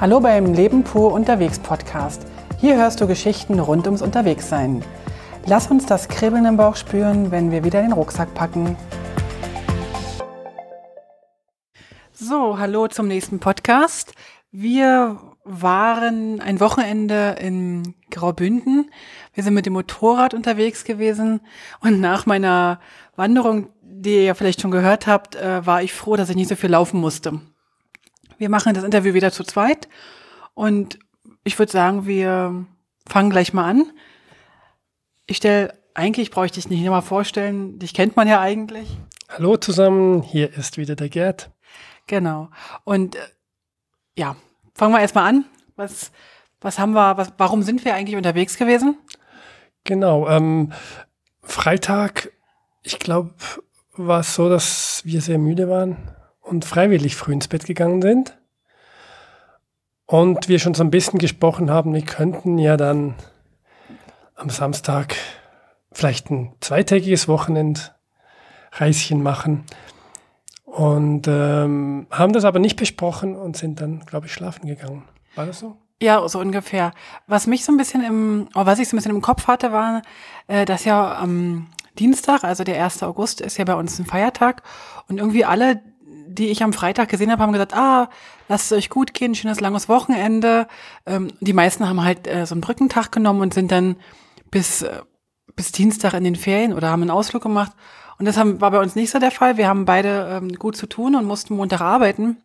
Hallo beim Leben pur unterwegs Podcast. Hier hörst du Geschichten rund ums Unterwegssein. Lass uns das Kribbeln im Bauch spüren, wenn wir wieder den Rucksack packen. So, hallo zum nächsten Podcast. Wir waren ein Wochenende in Graubünden. Wir sind mit dem Motorrad unterwegs gewesen und nach meiner Wanderung, die ihr ja vielleicht schon gehört habt, äh, war ich froh, dass ich nicht so viel laufen musste. Wir machen das Interview wieder zu zweit und ich würde sagen, wir fangen gleich mal an. Ich stelle, eigentlich brauche ich dich nicht nochmal vorstellen, dich kennt man ja eigentlich. Hallo zusammen, hier ist wieder der Gerd. Genau. Und äh, ja, fangen wir erstmal an. Was, was haben wir, was, warum sind wir eigentlich unterwegs gewesen? Genau, ähm, Freitag, ich glaube, war es so, dass wir sehr müde waren und freiwillig früh ins Bett gegangen sind. Und wir schon so ein bisschen gesprochen haben, wir könnten ja dann am Samstag vielleicht ein zweitägiges Wochenendreischen machen. Und ähm, haben das aber nicht besprochen und sind dann, glaube ich, schlafen gegangen. War das so? Ja, so ungefähr. Was mich so ein bisschen im, oh, was ich so ein bisschen im Kopf hatte, war, äh, dass ja am Dienstag, also der 1. August, ist ja bei uns ein Feiertag und irgendwie alle, die ich am Freitag gesehen habe, haben gesagt, ah, lasst es euch gut gehen, schönes langes Wochenende. Ähm, die meisten haben halt äh, so einen Brückentag genommen und sind dann bis, äh, bis Dienstag in den Ferien oder haben einen Ausflug gemacht. Und das haben, war bei uns nicht so der Fall. Wir haben beide ähm, gut zu tun und mussten Montag arbeiten.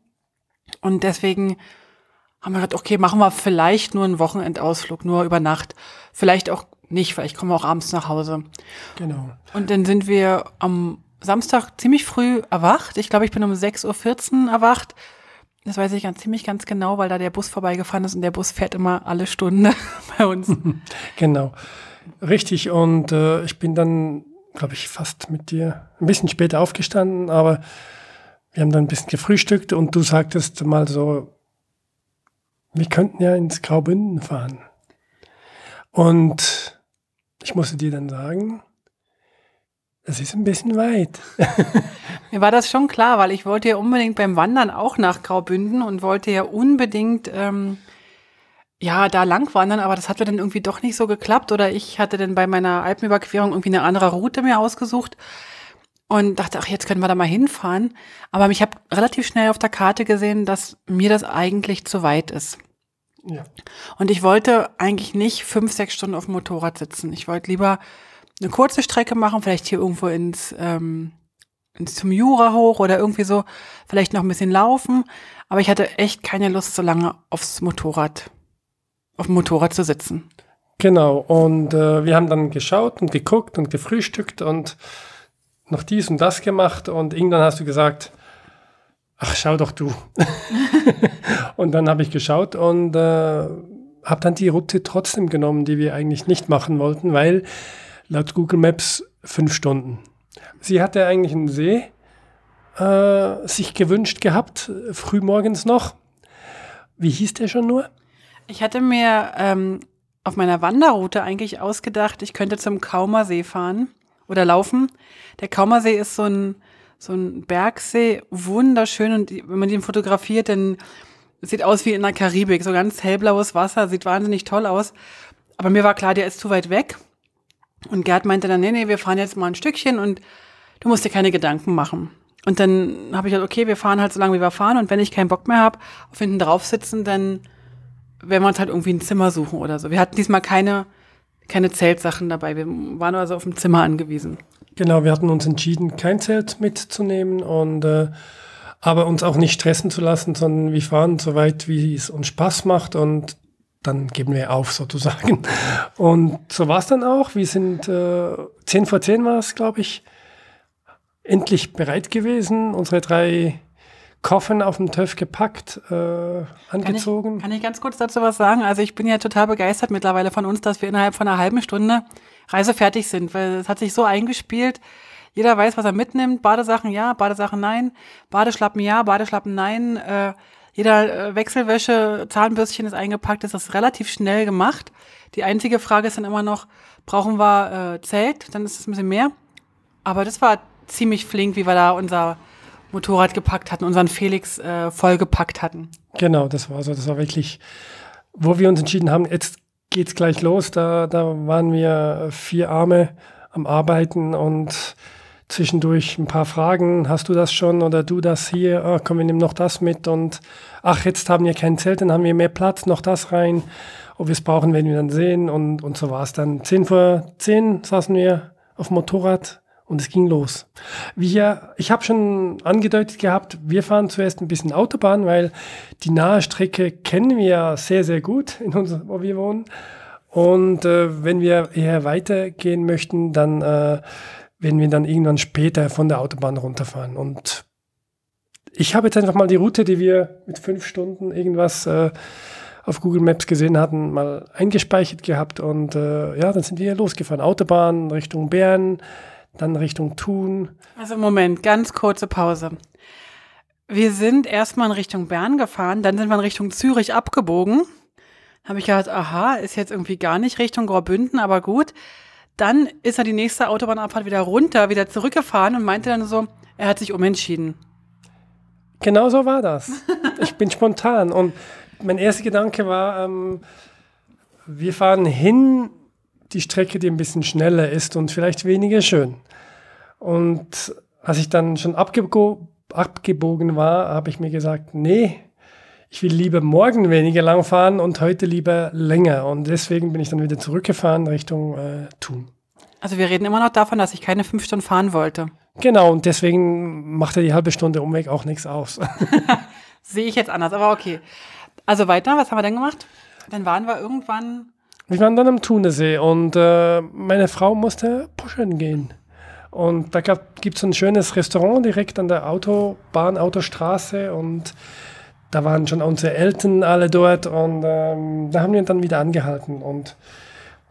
Und deswegen haben wir gesagt, okay, machen wir vielleicht nur einen Wochenendausflug, nur über Nacht. Vielleicht auch nicht, vielleicht kommen wir auch abends nach Hause. Genau. Und dann sind wir am Samstag ziemlich früh erwacht. Ich glaube, ich bin um 6.14 Uhr erwacht. Das weiß ich ganz ziemlich ganz genau, weil da der Bus vorbeigefahren ist und der Bus fährt immer alle Stunde bei uns. genau. Richtig. Und äh, ich bin dann, glaube ich, fast mit dir ein bisschen später aufgestanden, aber wir haben dann ein bisschen gefrühstückt und du sagtest mal so, wir könnten ja ins Graubünden fahren. Und ich musste dir dann sagen, es ist ein bisschen weit. Mir war das schon klar, weil ich wollte ja unbedingt beim Wandern auch nach Graubünden und wollte ja unbedingt ähm, ja da lang wandern, aber das hat mir dann irgendwie doch nicht so geklappt oder ich hatte dann bei meiner Alpenüberquerung irgendwie eine andere Route mir ausgesucht und dachte, ach, jetzt können wir da mal hinfahren. Aber ich habe relativ schnell auf der Karte gesehen, dass mir das eigentlich zu weit ist. Ja. Und ich wollte eigentlich nicht fünf, sechs Stunden auf dem Motorrad sitzen. Ich wollte lieber eine kurze Strecke machen, vielleicht hier irgendwo ins, ähm, ins zum Jura hoch oder irgendwie so, vielleicht noch ein bisschen laufen. Aber ich hatte echt keine Lust, so lange aufs Motorrad, auf dem Motorrad zu sitzen. Genau, und äh, wir haben dann geschaut und geguckt und gefrühstückt und noch dies und das gemacht und irgendwann hast du gesagt, ach, schau doch du. und dann habe ich geschaut und äh, habe dann die Route trotzdem genommen, die wir eigentlich nicht machen wollten, weil laut Google Maps fünf Stunden. Sie hatte eigentlich einen See äh, sich gewünscht gehabt, frühmorgens noch. Wie hieß der schon nur? Ich hatte mir ähm, auf meiner Wanderroute eigentlich ausgedacht, ich könnte zum Kaumersee fahren oder laufen. Der Kaumersee ist so ein, so ein Bergsee, wunderschön und wenn man den fotografiert, dann sieht aus wie in der Karibik, so ganz hellblaues Wasser, sieht wahnsinnig toll aus. Aber mir war klar, der ist zu weit weg. Und Gerd meinte dann, nee, nee, wir fahren jetzt mal ein Stückchen und du musst dir keine Gedanken machen. Und dann habe ich gesagt, okay, wir fahren halt so lange, wie wir fahren. Und wenn ich keinen Bock mehr habe, auf hinten drauf sitzen, dann werden wir uns halt irgendwie ein Zimmer suchen oder so. Wir hatten diesmal keine, keine Zeltsachen dabei. Wir waren also auf dem Zimmer angewiesen. Genau, wir hatten uns entschieden, kein Zelt mitzunehmen und äh, aber uns auch nicht stressen zu lassen, sondern wir fahren so weit, wie es uns Spaß macht und dann geben wir auf sozusagen. Und so war es dann auch. Wir sind äh, 10 vor 10 war es, glaube ich, endlich bereit gewesen. Unsere drei Koffern auf dem TÜV gepackt, äh, angezogen. Kann ich, kann ich ganz kurz dazu was sagen? Also ich bin ja total begeistert mittlerweile von uns, dass wir innerhalb von einer halben Stunde reisefertig sind, weil es hat sich so eingespielt. Jeder weiß, was er mitnimmt. Badesachen ja, Badesachen nein. Badeschlappen ja, Badeschlappen nein. Äh, jeder äh, Wechselwäsche, Zahnbürstchen ist eingepackt, ist das relativ schnell gemacht. Die einzige Frage ist dann immer noch, brauchen wir äh, Zelt? Dann ist es ein bisschen mehr. Aber das war ziemlich flink, wie wir da unser Motorrad gepackt hatten, unseren Felix äh, vollgepackt hatten. Genau, das war so. Das war wirklich, wo wir uns entschieden haben, jetzt geht's gleich los. Da, da waren wir vier Arme am Arbeiten und zwischendurch ein paar Fragen. Hast du das schon oder du das hier? Ah, komm, wir nehmen noch das mit und ach, jetzt haben wir kein Zelt, dann haben wir mehr Platz, noch das rein. Ob wir es brauchen, werden wir dann sehen und, und so war es dann. Zehn vor zehn saßen wir auf dem Motorrad und es ging los. Wir, ich habe schon angedeutet gehabt, wir fahren zuerst ein bisschen Autobahn, weil die nahe Strecke kennen wir sehr, sehr gut, in unser, wo wir wohnen. Und äh, wenn wir eher weitergehen möchten, dann äh, werden wir dann irgendwann später von der Autobahn runterfahren. Und ich habe jetzt einfach mal die Route, die wir mit fünf Stunden irgendwas äh, auf Google Maps gesehen hatten, mal eingespeichert gehabt. Und äh, ja, dann sind wir losgefahren. Autobahn Richtung Bern, dann Richtung Thun. Also Moment, ganz kurze Pause. Wir sind erstmal in Richtung Bern gefahren, dann sind wir in Richtung Zürich abgebogen. Habe ich gedacht, aha, ist jetzt irgendwie gar nicht Richtung Graubünden, aber gut. Dann ist er die nächste Autobahnabfahrt wieder runter, wieder zurückgefahren und meinte dann so, er hat sich umentschieden. Genau so war das. Ich bin spontan. Und mein erster Gedanke war, ähm, wir fahren hin die Strecke, die ein bisschen schneller ist und vielleicht weniger schön. Und als ich dann schon abgebo abgebogen war, habe ich mir gesagt, nee, ich will lieber morgen weniger lang fahren und heute lieber länger. Und deswegen bin ich dann wieder zurückgefahren Richtung äh, Thun. Also wir reden immer noch davon, dass ich keine fünf Stunden fahren wollte. Genau, und deswegen macht er die halbe Stunde Umweg auch nichts aus. Sehe ich jetzt anders, aber okay. Also weiter, was haben wir denn gemacht? Dann waren wir irgendwann. Wir waren dann am Thunesee und äh, meine Frau musste pushern gehen. Und da gibt es ein schönes Restaurant direkt an der Autobahn, Autostraße und da waren schon unsere Eltern alle dort und ähm, da haben wir dann wieder angehalten und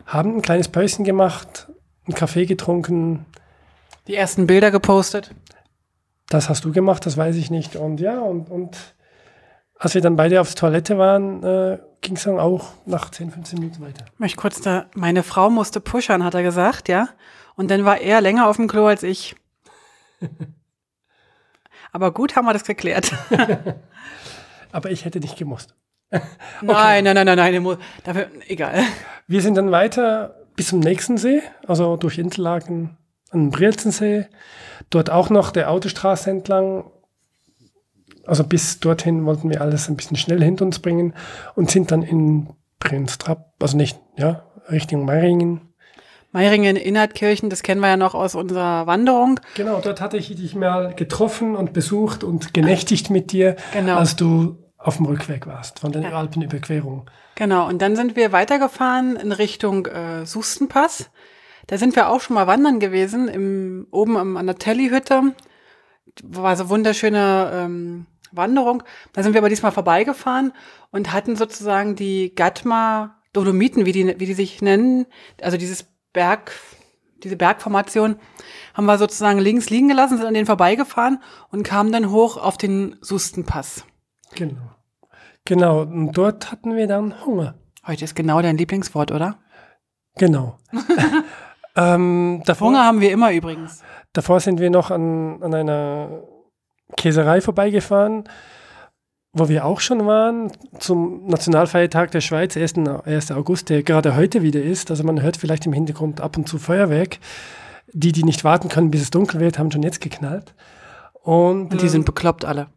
haben ein kleines Päuschen gemacht, einen Kaffee getrunken. Die ersten Bilder gepostet. Das hast du gemacht, das weiß ich nicht. Und ja, und, und als wir dann beide aufs Toilette waren, äh, ging es dann auch nach 10, 15 Minuten weiter. Ich möchte kurz da, meine Frau musste pushern, hat er gesagt, ja. Und dann war er länger auf dem Klo als ich. Aber gut haben wir das geklärt. Aber ich hätte nicht gemusst. okay. Nein, nein, nein, nein, nein, dafür, egal. Wir sind dann weiter bis zum nächsten See, also durch Interlaken an den Brielzensee. Dort auch noch der Autostraße entlang. Also bis dorthin wollten wir alles ein bisschen schnell hinter uns bringen und sind dann in Prinstrapp, also nicht, ja, Richtung Meiringen. Meiringen, Innertkirchen, das kennen wir ja noch aus unserer Wanderung. Genau, dort hatte ich dich mal getroffen und besucht und genächtigt mit dir, genau. als du auf dem Rückweg warst von der ja. Alpenüberquerung. Genau, und dann sind wir weitergefahren in Richtung äh, Sustenpass. Da sind wir auch schon mal wandern gewesen, im, oben am, an der Telly-Hütte. War so wunderschöne ähm, Wanderung. Da sind wir aber diesmal vorbeigefahren und hatten sozusagen die Gatma Dolomiten, wie die, wie die sich nennen, also dieses Berg, diese Bergformation, haben wir sozusagen links liegen gelassen, sind an denen vorbeigefahren und kamen dann hoch auf den Sustenpass. Genau. Genau, und dort hatten wir dann Hunger. Heute ist genau dein Lieblingswort, oder? Genau. ähm, davor, Hunger haben wir immer übrigens. Davor sind wir noch an, an einer Käserei vorbeigefahren, wo wir auch schon waren, zum Nationalfeiertag der Schweiz, 1. 1. August, der gerade heute wieder ist. Also man hört vielleicht im Hintergrund ab und zu Feuerwerk. Die, die nicht warten können, bis es dunkel wird, haben schon jetzt geknallt. Und, und die äh, sind bekloppt alle.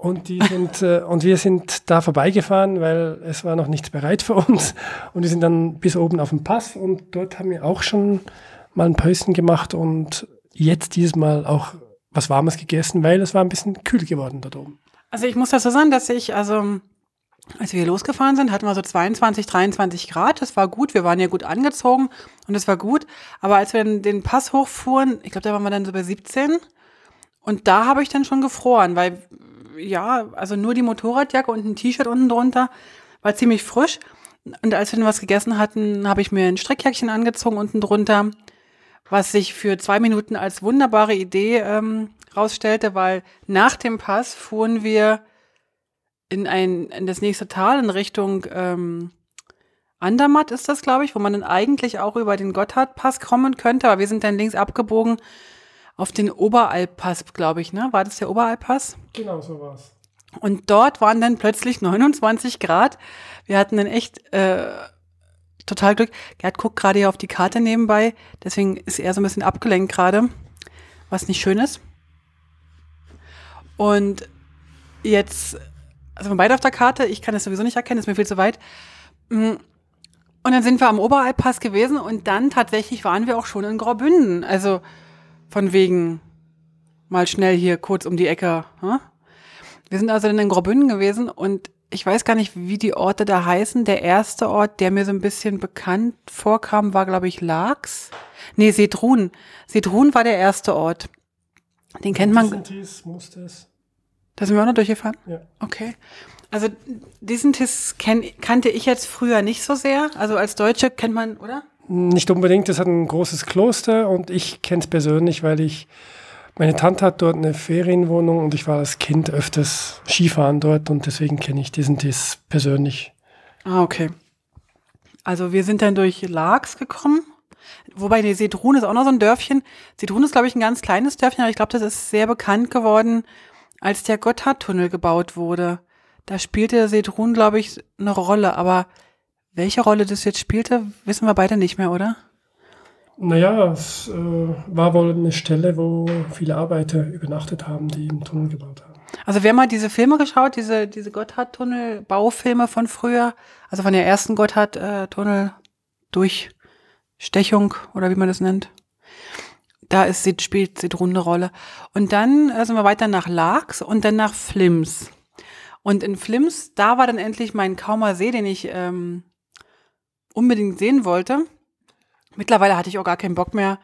Und, die sind, äh, und wir sind da vorbeigefahren, weil es war noch nichts bereit für uns. Und wir sind dann bis oben auf dem Pass und dort haben wir auch schon mal ein Päuschen gemacht und jetzt dieses Mal auch was Warmes gegessen, weil es war ein bisschen kühl geworden dort oben. Also ich muss dazu sagen, dass ich, also als wir losgefahren sind, hatten wir so 22, 23 Grad. Das war gut. Wir waren ja gut angezogen und es war gut. Aber als wir den Pass hochfuhren, ich glaube, da waren wir dann so bei 17. Und da habe ich dann schon gefroren, weil ja, also nur die Motorradjacke und ein T-Shirt unten drunter, war ziemlich frisch. Und als wir dann was gegessen hatten, habe ich mir ein Strickjäckchen angezogen unten drunter, was sich für zwei Minuten als wunderbare Idee ähm, rausstellte, weil nach dem Pass fuhren wir in ein in das nächste Tal in Richtung ähm, Andermatt ist das, glaube ich, wo man dann eigentlich auch über den Gotthardpass kommen könnte, aber wir sind dann links abgebogen auf den Oberalpass, glaube ich, ne? War das der Oberalpass? Genau, so war's. Und dort waren dann plötzlich 29 Grad. Wir hatten dann echt äh, total Glück. Gerd guckt gerade hier auf die Karte nebenbei, deswegen ist er so ein bisschen abgelenkt gerade, was nicht schön ist. Und jetzt, also wir beide auf der Karte, ich kann es sowieso nicht erkennen, ist mir viel zu weit. Mm, und dann sind wir am Oberalpass gewesen und dann tatsächlich waren wir auch schon in Graubünden. Also von wegen mal schnell hier kurz um die Ecke. Hm? Wir sind also dann in Graubünden gewesen und ich weiß gar nicht, wie die Orte da heißen. Der erste Ort, der mir so ein bisschen bekannt vorkam, war, glaube ich, Laax. Nee, Sedrun. Sedrun war der erste Ort. Den kennt man. Dies. Da sind wir auch noch durchgefahren? Ja. Okay. Also diesen Tiss kannte ich jetzt früher nicht so sehr. Also als Deutsche kennt man, oder? Nicht unbedingt, das hat ein großes Kloster und ich kenne es persönlich, weil ich, meine Tante hat dort eine Ferienwohnung und ich war als Kind öfters Skifahren dort und deswegen kenne ich diesen Tiss persönlich. Ah, okay. Also wir sind dann durch Laax gekommen. Wobei, die Sedrun ist auch noch so ein Dörfchen. Sedrun ist, glaube ich, ein ganz kleines Dörfchen, aber ich glaube, das ist sehr bekannt geworden, als der Gotthardtunnel gebaut wurde. Da spielte Sedrun, glaube ich, eine Rolle. Aber welche Rolle das jetzt spielte, wissen wir beide nicht mehr, oder? Naja, es äh, war wohl eine Stelle, wo viele Arbeiter übernachtet haben, die einen Tunnel gebaut haben. Also wir haben mal diese Filme geschaut, diese, diese Gotthardtunnel-Baufilme von früher, also von der ersten Gotthard-Tunnel-Durchstechung oder wie man das nennt. Da ist, spielt Sedrun eine Rolle. Und dann äh, sind wir weiter nach Laax und dann nach Flims. Und in Flims, da war dann endlich mein Kaumer See, den ich ähm, unbedingt sehen wollte. Mittlerweile hatte ich auch gar keinen Bock mehr,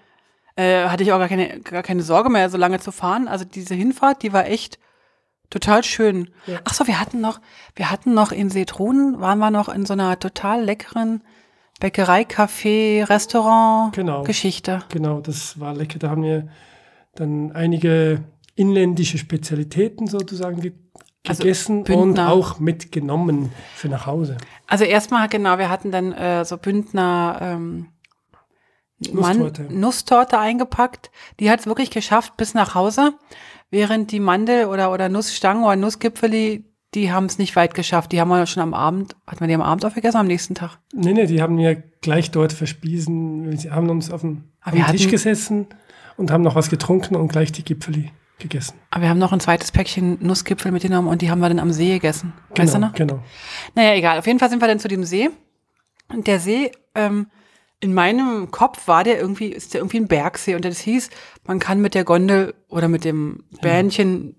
äh, hatte ich auch gar keine, gar keine Sorge mehr, so lange zu fahren. Also diese Hinfahrt, die war echt total schön. Ja. Ach so, wir hatten noch, wir hatten noch in Seetrunen, waren wir noch in so einer total leckeren Bäckerei, Café, Restaurant Genau. Geschichte. Genau, das war lecker. Da haben wir dann einige inländische Spezialitäten sozusagen Also gegessen und Bündner. auch mitgenommen für nach Hause. Also erstmal, genau, wir hatten dann äh, so Bündner ähm, Nusstorte. Nusstorte eingepackt. Die hat es wirklich geschafft bis nach Hause, während die Mandel- oder, oder Nussstangen oder Nussgipfeli, die haben es nicht weit geschafft. Die haben wir schon am Abend, hat man die am Abend aufgegessen, am nächsten Tag? Nee, nee, die haben wir gleich dort verspiesen. Sie haben uns auf wir dem Tisch hatten- gesessen und haben noch was getrunken und gleich die Gipfeli gegessen. Aber wir haben noch ein zweites Päckchen Nussgipfel mitgenommen und die haben wir dann am See gegessen. Weißt du Genau, noch? genau. Naja, egal. Auf jeden Fall sind wir dann zu dem See. Und der See, ähm, in meinem Kopf war der irgendwie, ist der irgendwie ein Bergsee. Und das hieß, man kann mit der Gondel oder mit dem Bähnchen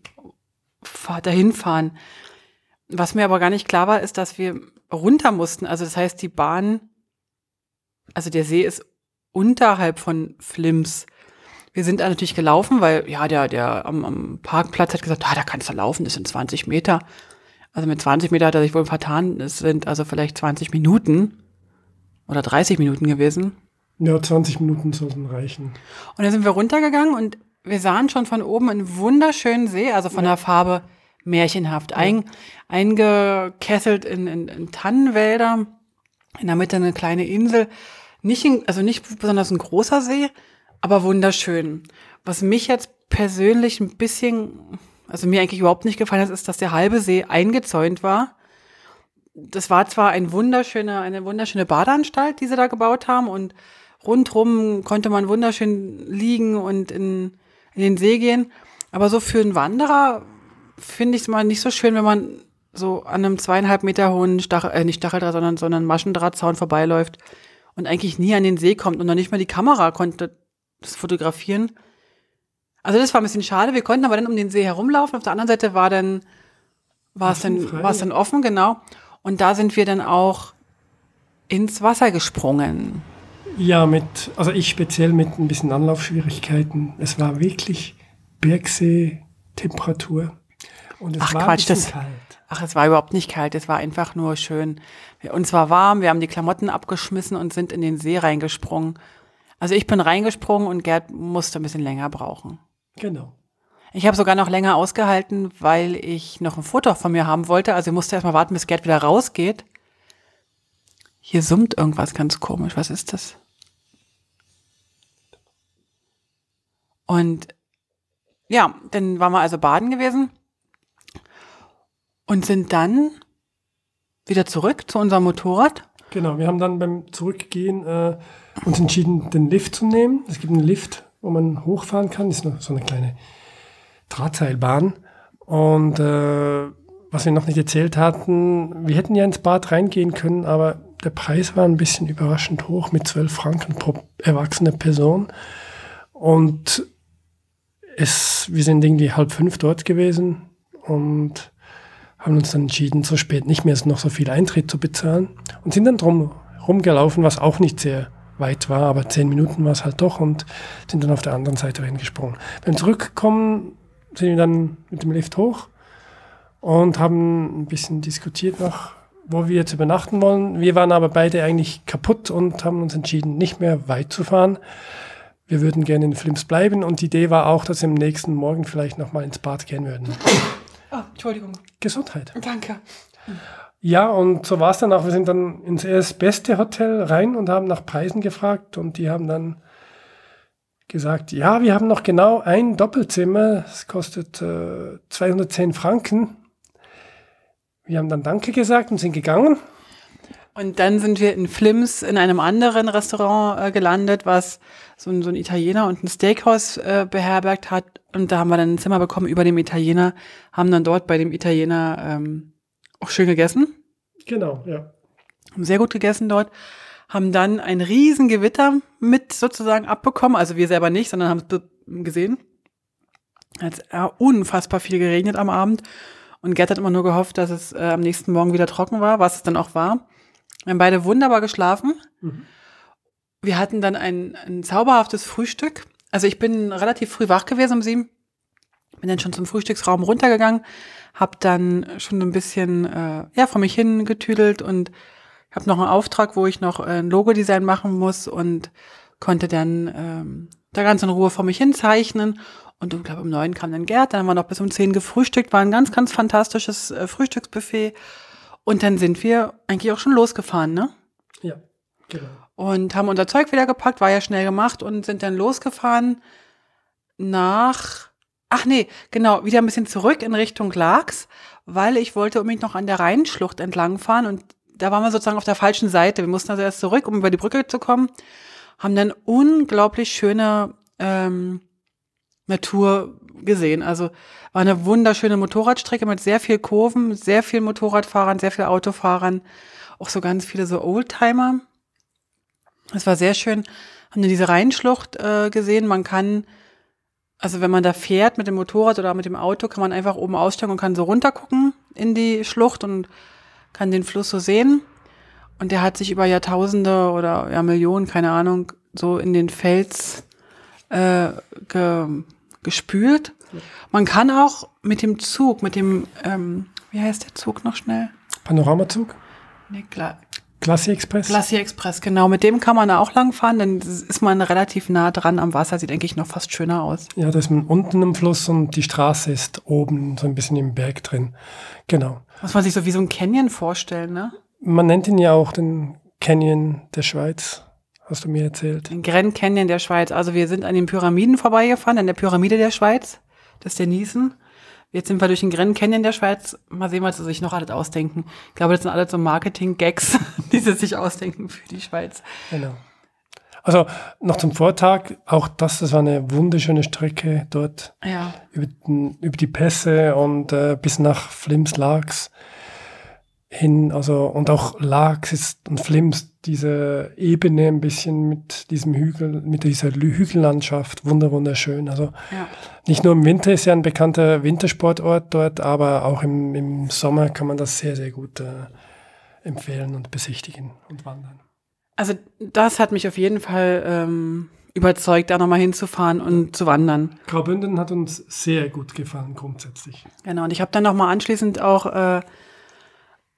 fahr- dahin fahren. Was mir aber gar nicht klar war, ist, dass wir runter mussten. Also das heißt, die Bahn, also der See ist unterhalb von Flims. Wir sind da natürlich gelaufen, weil ja, der, der am, am Parkplatz hat gesagt, ah, da kannst du laufen, das sind 20 Meter. Also mit 20 Meter hat er sich wohl vertan. Es sind also vielleicht 20 Minuten oder 30 Minuten gewesen. Ja, 20 Minuten sollten reichen. Und dann sind wir runtergegangen und wir sahen schon von oben einen wunderschönen See, also von der Farbe märchenhaft, ein, eingekesselt in, in, in Tannenwälder, in der Mitte eine kleine Insel. Nicht in, also nicht besonders ein großer See, aber wunderschön. Was mich jetzt persönlich ein bisschen, also mir eigentlich überhaupt nicht gefallen hat, ist, dass der halbe See eingezäunt war. Das war zwar ein wunderschöne, eine wunderschöne Badeanstalt, die sie da gebaut haben und rundrum konnte man wunderschön liegen und in, in den See gehen. Aber so für einen Wanderer finde ich es mal nicht so schön, wenn man so an einem zweieinhalb Meter hohen Stachel, äh, nicht Stacheldraht, sondern, sondern Maschendrahtzaun vorbeiläuft und eigentlich nie an den See kommt und noch nicht mal die Kamera konnte das fotografieren. Also das war ein bisschen schade. Wir konnten aber dann um den See herumlaufen. Auf der anderen Seite war dann, war es dann, war es dann offen, genau. Und da sind wir dann auch ins Wasser gesprungen. Ja, mit, also ich speziell mit ein bisschen Anlaufschwierigkeiten. Es war wirklich Bergsee-Temperatur. Und es Ach, war Quatsch, das- kalt. Ach, es war überhaupt nicht kalt, es war einfach nur schön. Uns war warm, wir haben die Klamotten abgeschmissen und sind in den See reingesprungen. Also ich bin reingesprungen und Gerd musste ein bisschen länger brauchen. Genau. Ich habe sogar noch länger ausgehalten, weil ich noch ein Foto von mir haben wollte. Also ich musste erst mal warten, bis Gerd wieder rausgeht. Hier summt irgendwas ganz komisch. Was ist das? Und ja, dann waren wir also baden gewesen und sind dann wieder zurück zu unserem Motorrad. Genau, wir haben dann beim Zurückgehen äh, uns entschieden, den Lift zu nehmen. Es gibt einen Lift, wo man hochfahren kann. Das ist noch so eine kleine Drahtseilbahn. Und äh, was wir noch nicht erzählt hatten, wir hätten ja ins Bad reingehen können, aber der Preis war ein bisschen überraschend hoch mit 12 Franken pro erwachsene Person. Und es, wir sind irgendwie halb fünf dort gewesen und haben uns dann entschieden, so spät nicht mehr noch so viel Eintritt zu bezahlen und sind dann drum rumgelaufen, was auch nicht sehr weit war, aber zehn Minuten war es halt doch und sind dann auf der anderen Seite hingesprungen. Beim Zurückkommen sind wir dann mit dem Lift hoch und haben ein bisschen diskutiert noch, wo wir jetzt übernachten wollen. Wir waren aber beide eigentlich kaputt und haben uns entschieden, nicht mehr weit zu fahren. Wir würden gerne in Flims bleiben und die Idee war auch, dass wir am nächsten Morgen vielleicht nochmal ins Bad gehen würden. Oh, Entschuldigung. Gesundheit. Danke. Ja, und so war es dann auch. Wir sind dann ins erstbeste Hotel rein und haben nach Preisen gefragt und die haben dann gesagt, ja, wir haben noch genau ein Doppelzimmer, es kostet äh, 210 Franken. Wir haben dann Danke gesagt und sind gegangen. Und dann sind wir in Flims in einem anderen Restaurant äh, gelandet, was so ein, so ein Italiener und ein Steakhouse äh, beherbergt hat. Und da haben wir dann ein Zimmer bekommen über dem Italiener, haben dann dort bei dem Italiener ähm, auch schön gegessen. Genau, ja. Haben sehr gut gegessen dort. Haben dann ein riesen Gewitter mit sozusagen abbekommen. Also wir selber nicht, sondern haben es gesehen. Es hat unfassbar viel geregnet am Abend. Und Gerd hat immer nur gehofft, dass es äh, am nächsten Morgen wieder trocken war, was es dann auch war. Wir haben beide wunderbar geschlafen. Mhm. Wir hatten dann ein, ein zauberhaftes Frühstück. Also ich bin relativ früh wach gewesen um sieben. Bin dann schon zum Frühstücksraum runtergegangen, habe dann schon ein bisschen äh, ja vor mich hin getüdelt und habe noch einen Auftrag, wo ich noch ein Logodesign machen muss und konnte dann ähm, da ganz in Ruhe vor mich hin zeichnen. Und ich glaube, um neun kam dann Gerd, dann haben wir noch bis um zehn gefrühstückt, war ein ganz, ganz fantastisches äh, Frühstücksbuffet. Und dann sind wir eigentlich auch schon losgefahren, ne? Ja, genau. Und haben unser Zeug wieder gepackt, war ja schnell gemacht und sind dann losgefahren nach, ach nee, genau, wieder ein bisschen zurück in Richtung Laax, weil ich wollte unbedingt noch an der Rheinschlucht entlangfahren und da waren wir sozusagen auf der falschen Seite. Wir mussten also erst zurück, um über die Brücke zu kommen, haben dann unglaublich schöne ähm, Natur gesehen. Also war eine wunderschöne Motorradstrecke mit sehr viel Kurven, sehr viel Motorradfahrern, sehr viel Autofahrern, auch so ganz viele so Oldtimer. Es war sehr schön. Haben dann diese Rheinschlucht äh, gesehen. Man kann, also wenn man da fährt mit dem Motorrad oder mit dem Auto, kann man einfach oben aussteigen und kann so runtergucken in die Schlucht und kann den Fluss so sehen. Und der hat sich über Jahrtausende oder ja Millionen, keine Ahnung, so in den Fels äh, ge gespült. Man kann auch mit dem Zug, mit dem, ähm, wie heißt der Zug noch schnell? Panoramazug? Nee, klar. Glacier Express? Glacier Express, genau. Mit dem kann man da auch langfahren, dann ist man relativ nah dran am Wasser, sieht eigentlich noch fast schöner aus. Ja, da ist man unten im Fluss und die Straße ist oben so ein bisschen im Berg drin. Genau. Muss man sich so wie so ein Canyon vorstellen, ne? Man nennt ihn ja auch den Canyon der Schweiz hast du mir erzählt. Den Grand Canyon der Schweiz. Also wir sind an den Pyramiden vorbeigefahren, an der Pyramide der Schweiz. Das ist der Niesen. Jetzt sind wir durch den Grand Canyon der Schweiz. Mal sehen, was sie sich noch alles ausdenken. Ich glaube, das sind alles so Marketing-Gags, die sie sich ausdenken für die Schweiz. Genau. Also noch zum Vortag, auch das, das war eine wunderschöne Strecke dort. Ja. Über, den, über die Pässe und äh, bis nach Flims Lags hin, also und auch Lags ist und Flims, diese Ebene ein bisschen mit diesem Hügel, mit dieser Hügellandschaft, wunder wunderschön. Also ja. nicht nur im Winter ist ja ein bekannter Wintersportort dort, aber auch im, im Sommer kann man das sehr, sehr gut äh, empfehlen und besichtigen und wandern. Also das hat mich auf jeden Fall ähm, überzeugt, da nochmal hinzufahren und zu wandern. Graubünden hat uns sehr gut gefallen grundsätzlich. Genau, und ich habe dann nochmal anschließend auch äh,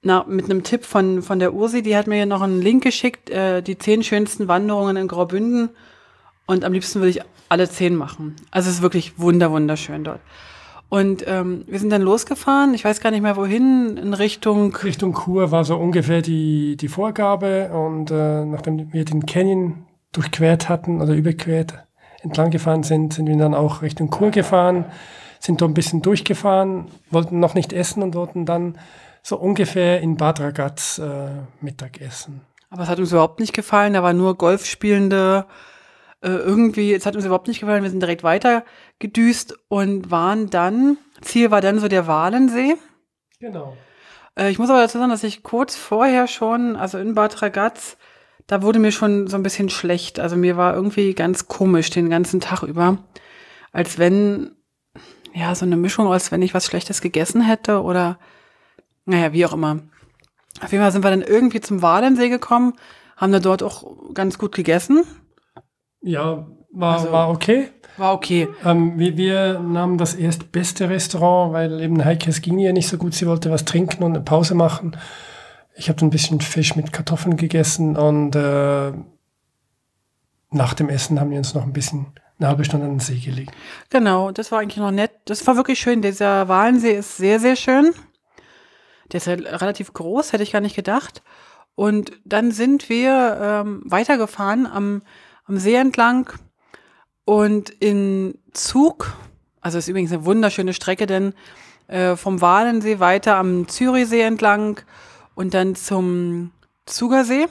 na, mit einem Tipp von, von der Ursi, die hat mir noch einen Link geschickt, äh, die zehn schönsten Wanderungen in Graubünden. Und am liebsten würde ich alle zehn machen. Also es ist wirklich wunder, wunderschön dort. Und ähm, wir sind dann losgefahren, ich weiß gar nicht mehr wohin, in Richtung... Richtung Kur war so ungefähr die, die Vorgabe. Und äh, nachdem wir den Canyon durchquert hatten oder überquert, entlang gefahren sind, sind wir dann auch Richtung Kur gefahren, sind da ein bisschen durchgefahren, wollten noch nicht essen und wollten dann so ungefähr in Bad Ragaz äh, Mittag essen. Aber es hat uns überhaupt nicht gefallen, da war nur Golfspielende, äh, irgendwie, es hat uns überhaupt nicht gefallen, wir sind direkt weiter gedüst und waren dann, Ziel war dann so der Walensee. Genau. Äh, ich muss aber dazu sagen, dass ich kurz vorher schon, also in Bad Ragaz, da wurde mir schon so ein bisschen schlecht. Also mir war irgendwie ganz komisch den ganzen Tag über. Als wenn, ja, so eine Mischung, als wenn ich was Schlechtes gegessen hätte oder, naja, wie auch immer. Auf jeden Fall sind wir dann irgendwie zum Walensee gekommen, haben da dort auch ganz gut gegessen. Ja, war, Also- war okay. War okay. Ähm, wir, wir nahmen das erstbeste Restaurant, weil eben Heike, es ging ihr nicht so gut. Sie wollte was trinken und eine Pause machen. Ich habe dann ein bisschen Fisch mit Kartoffeln gegessen und äh, nach dem Essen haben wir uns noch ein bisschen eine halbe Stunde an den See gelegt. Genau, das war eigentlich noch nett. Das war wirklich schön. Dieser Walensee ist sehr, sehr schön. Der ist ja relativ groß, hätte ich gar nicht gedacht. Und dann sind wir ähm, weitergefahren am, am See entlang und in Zug, also ist übrigens eine wunderschöne Strecke, denn äh, vom Walensee weiter am Zürichsee entlang und dann zum Zugersee.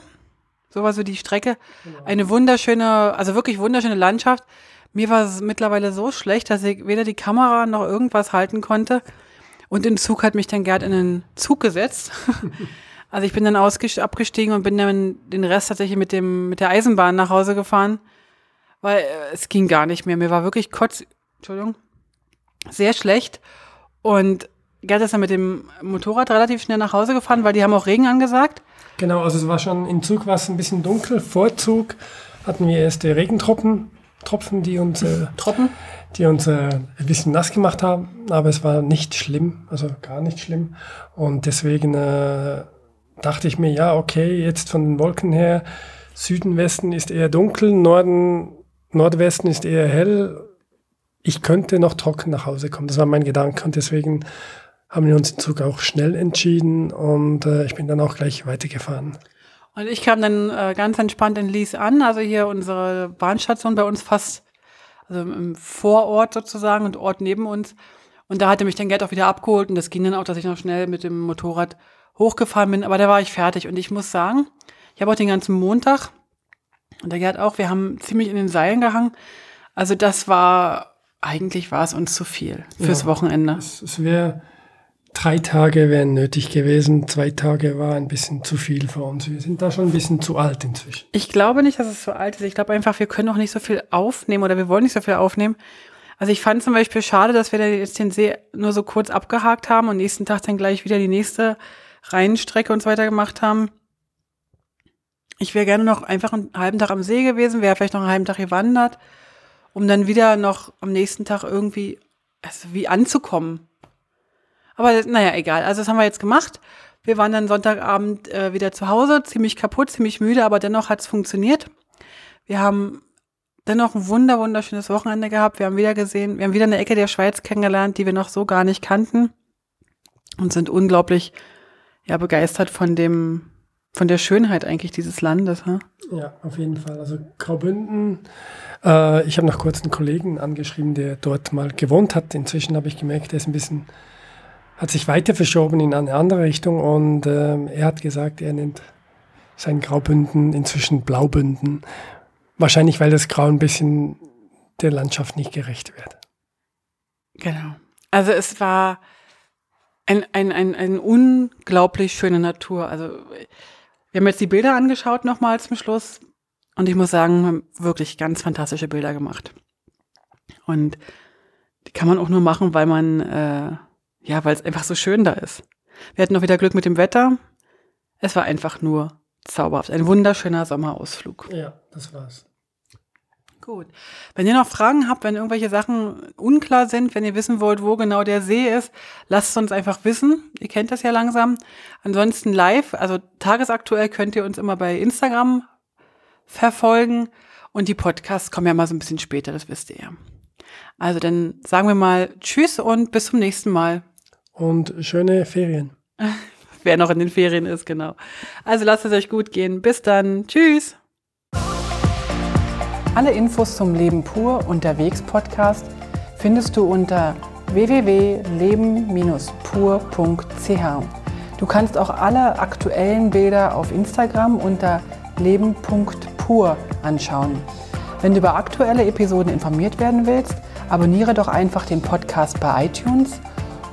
So war so die Strecke. Eine wunderschöne, also wirklich wunderschöne Landschaft. Mir war es mittlerweile so schlecht, dass ich weder die Kamera noch irgendwas halten konnte. Und im Zug hat mich dann Gerd in den Zug gesetzt. also ich bin dann abgestiegen und bin dann den Rest tatsächlich mit dem mit der Eisenbahn nach Hause gefahren, weil äh, es ging gar nicht mehr. Mir war wirklich kotz, Entschuldigung, sehr schlecht. Und Gerd ist dann mit dem Motorrad relativ schnell nach Hause gefahren, weil die haben auch Regen angesagt. Genau, also es war schon im Zug war es ein bisschen dunkel. Vor Zug hatten wir erste Regentropfen, Tropfen, die uns, äh, Troppen. Die uns äh, ein bisschen nass gemacht haben, aber es war nicht schlimm, also gar nicht schlimm. Und deswegen äh, dachte ich mir, ja, okay, jetzt von den Wolken her, Süden, Westen ist eher dunkel, Norden, Nordwesten ist eher hell. Ich könnte noch trocken nach Hause kommen. Das war mein Gedanke und deswegen haben wir uns im Zug auch schnell entschieden und äh, ich bin dann auch gleich weitergefahren. Und ich kam dann äh, ganz entspannt in Lies an, also hier unsere Bahnstation bei uns fast, also im Vorort sozusagen und Ort neben uns. Und da hatte mich dann Gerd auch wieder abgeholt und das ging dann auch, dass ich noch schnell mit dem Motorrad hochgefahren bin, aber da war ich fertig. Und ich muss sagen, ich habe auch den ganzen Montag und der Gerd auch, wir haben ziemlich in den Seilen gehangen. Also das war, eigentlich war es uns zu viel fürs Ja. Wochenende. Es, es wäre drei Tage wären nötig gewesen, zwei Tage war ein bisschen zu viel für uns. Wir sind da schon ein bisschen zu alt inzwischen. Ich glaube nicht, dass es so alt ist. Ich glaube einfach, wir können noch nicht so viel aufnehmen oder wir wollen nicht so viel aufnehmen. Also ich fand zum Beispiel schade, dass wir da jetzt den See nur so kurz abgehakt haben und nächsten Tag dann gleich wieder die nächste Rheinstrecke und so weiter gemacht haben. Ich wäre gerne noch einfach einen halben Tag am See gewesen, wäre vielleicht noch einen halben Tag gewandert, um dann wieder noch am nächsten Tag irgendwie also wie anzukommen. Aber naja, egal. Also das haben wir jetzt gemacht. Wir waren dann Sonntagabend äh, wieder zu Hause, ziemlich kaputt, ziemlich müde, aber dennoch hat es funktioniert. Wir haben dennoch ein wunder, wunderschönes Wochenende gehabt. Wir haben wieder gesehen, wir haben wieder eine Ecke der Schweiz kennengelernt, die wir noch so gar nicht kannten und sind unglaublich ja, begeistert von dem, von der Schönheit eigentlich dieses Landes. Hm? Ja, auf jeden Fall. Also Graubünden, äh, ich habe noch kurz einen Kollegen angeschrieben, der dort mal gewohnt hat. Inzwischen habe ich gemerkt, er ist ein bisschen, hat sich weiter verschoben in eine andere Richtung und ähm, er hat gesagt, er nennt sein Graubünden inzwischen Blaubünden. Wahrscheinlich, weil das Grau ein bisschen der Landschaft nicht gerecht wird. Genau. Also es war ein, ein, ein, ein unglaublich schöne Natur. Also wir haben jetzt die Bilder angeschaut nochmal zum Schluss und ich muss sagen, wir haben wirklich ganz fantastische Bilder gemacht. Und die kann man auch nur machen, weil man, äh, ja, weil es einfach so schön da ist. Wir hatten noch wieder Glück mit dem Wetter. Es war einfach nur zauberhaft. Ein wunderschöner Sommerausflug. Ja, das war's. Gut. Wenn ihr noch Fragen habt, wenn irgendwelche Sachen unklar sind, wenn ihr wissen wollt, wo genau der See ist, lasst es uns einfach wissen. Ihr kennt das ja langsam. Ansonsten live, also tagesaktuell könnt ihr uns immer bei Instagram verfolgen und die Podcasts kommen ja mal so ein bisschen später, das wisst ihr ja. Also dann sagen wir mal Tschüss und bis zum nächsten Mal. Und schöne Ferien. Wer noch in den Ferien ist, genau. Also lasst es euch gut gehen. Bis dann. Tschüss. Alle Infos zum Leben pur unterwegs Podcast findest du unter www.leben-pur.ch. Du kannst auch alle aktuellen Bilder auf Instagram unter leben.pur anschauen. Wenn du über aktuelle Episoden informiert werden willst, abonniere doch einfach den Podcast bei iTunes